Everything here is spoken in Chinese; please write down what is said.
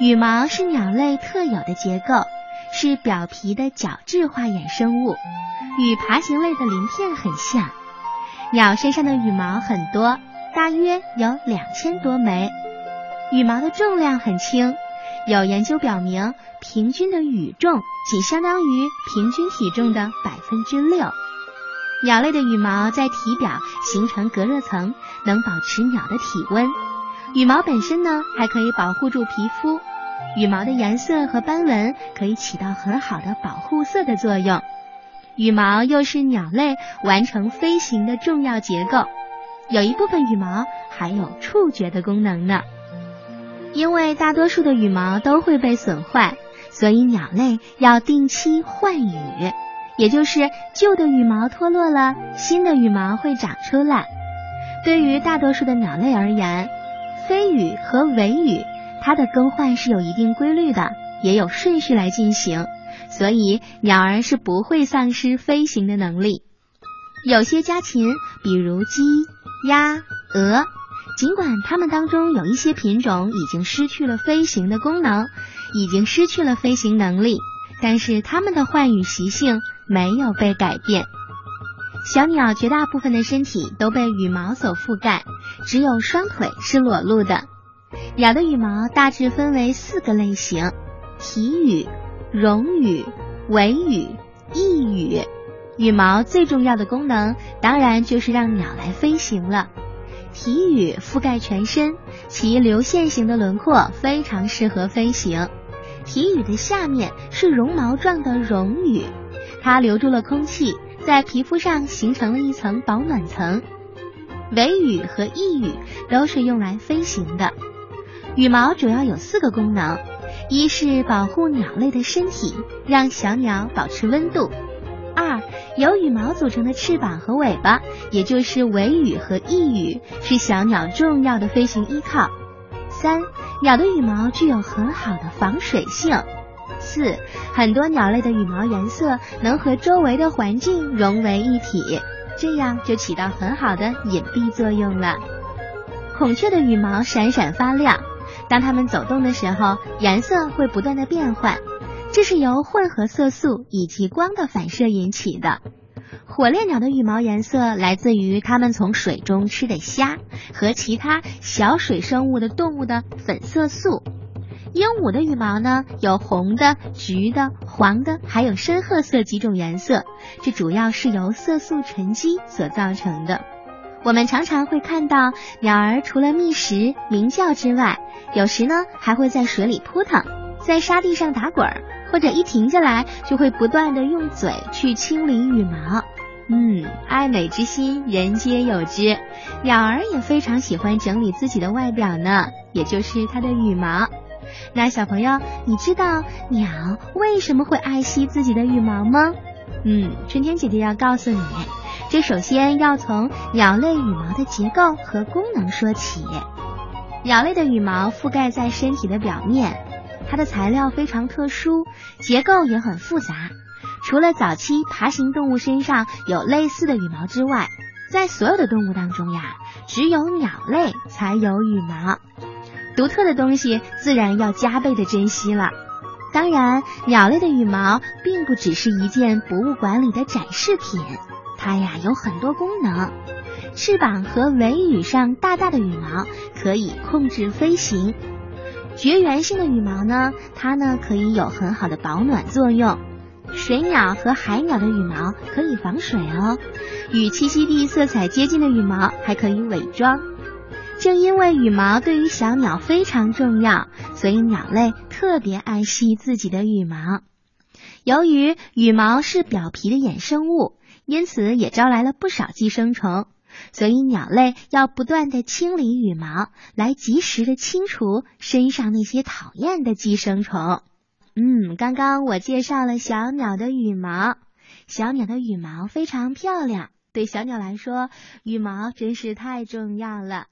羽毛是鸟类特有的结构，是表皮的角质化衍生物，与爬行类的鳞片很像。鸟身上的羽毛很多，大约有两千多枚。羽毛的重量很轻，有研究表明，平均的羽重仅相当于平均体重的百分之六。鸟类的羽毛在体表形成隔热层，能保持鸟的体温。羽毛本身呢，还可以保护住皮肤。羽毛的颜色和斑纹可以起到很好的保护色的作用。羽毛又是鸟类完成飞行的重要结构。有一部分羽毛还有触觉的功能呢。因为大多数的羽毛都会被损坏，所以鸟类要定期换羽。也就是旧的羽毛脱落了，新的羽毛会长出来。对于大多数的鸟类而言，飞羽和尾羽它的更换是有一定规律的，也有顺序来进行，所以鸟儿是不会丧失飞行的能力。有些家禽，比如鸡、鸭、鹅，尽管它们当中有一些品种已经失去了飞行的功能，已经失去了飞行能力，但是它们的换羽习性。没有被改变。小鸟绝大部分的身体都被羽毛所覆盖，只有双腿是裸露的。鸟的羽毛大致分为四个类型：体羽、绒羽、尾羽、翼羽。羽毛最重要的功能，当然就是让鸟来飞行了。体羽覆盖全身，其流线型的轮廓非常适合飞行。体羽的下面是绒毛状的绒羽。它留住了空气，在皮肤上形成了一层保暖层。尾羽和翼羽都是用来飞行的。羽毛主要有四个功能：一是保护鸟类的身体，让小鸟保持温度；二，由羽毛组成的翅膀和尾巴，也就是尾羽和翼羽，是小鸟重要的飞行依靠；三，鸟的羽毛具有很好的防水性。四，很多鸟类的羽毛颜色能和周围的环境融为一体，这样就起到很好的隐蔽作用了。孔雀的羽毛闪闪发亮，当它们走动的时候，颜色会不断的变换，这是由混合色素以及光的反射引起的。火烈鸟的羽毛颜色来自于它们从水中吃的虾和其他小水生物的动物的粉色素。鹦鹉的羽毛呢，有红的、橘的、黄的，还有深褐色几种颜色。这主要是由色素沉积所造成的。我们常常会看到鸟儿除了觅食、鸣叫之外，有时呢还会在水里扑腾，在沙地上打滚儿，或者一停下来就会不断的用嘴去清理羽毛。嗯，爱美之心，人皆有之。鸟儿也非常喜欢整理自己的外表呢，也就是它的羽毛。那小朋友，你知道鸟为什么会爱惜自己的羽毛吗？嗯，春天姐姐要告诉你，这首先要从鸟类羽毛的结构和功能说起。鸟类的羽毛覆盖在身体的表面，它的材料非常特殊，结构也很复杂。除了早期爬行动物身上有类似的羽毛之外，在所有的动物当中呀，只有鸟类才有羽毛。独特的东西自然要加倍的珍惜了。当然，鸟类的羽毛并不只是一件博物馆里的展示品，它呀有很多功能。翅膀和尾羽上大大的羽毛可以控制飞行。绝缘性的羽毛呢，它呢可以有很好的保暖作用。水鸟和海鸟的羽毛可以防水哦。与栖息地色彩接近的羽毛还可以伪装。正因为羽毛对于小鸟非常重要，所以鸟类特别爱惜自己的羽毛。由于羽毛是表皮的衍生物，因此也招来了不少寄生虫。所以鸟类要不断的清理羽毛，来及时的清除身上那些讨厌的寄生虫。嗯，刚刚我介绍了小鸟的羽毛，小鸟的羽毛非常漂亮。对小鸟来说，羽毛真是太重要了。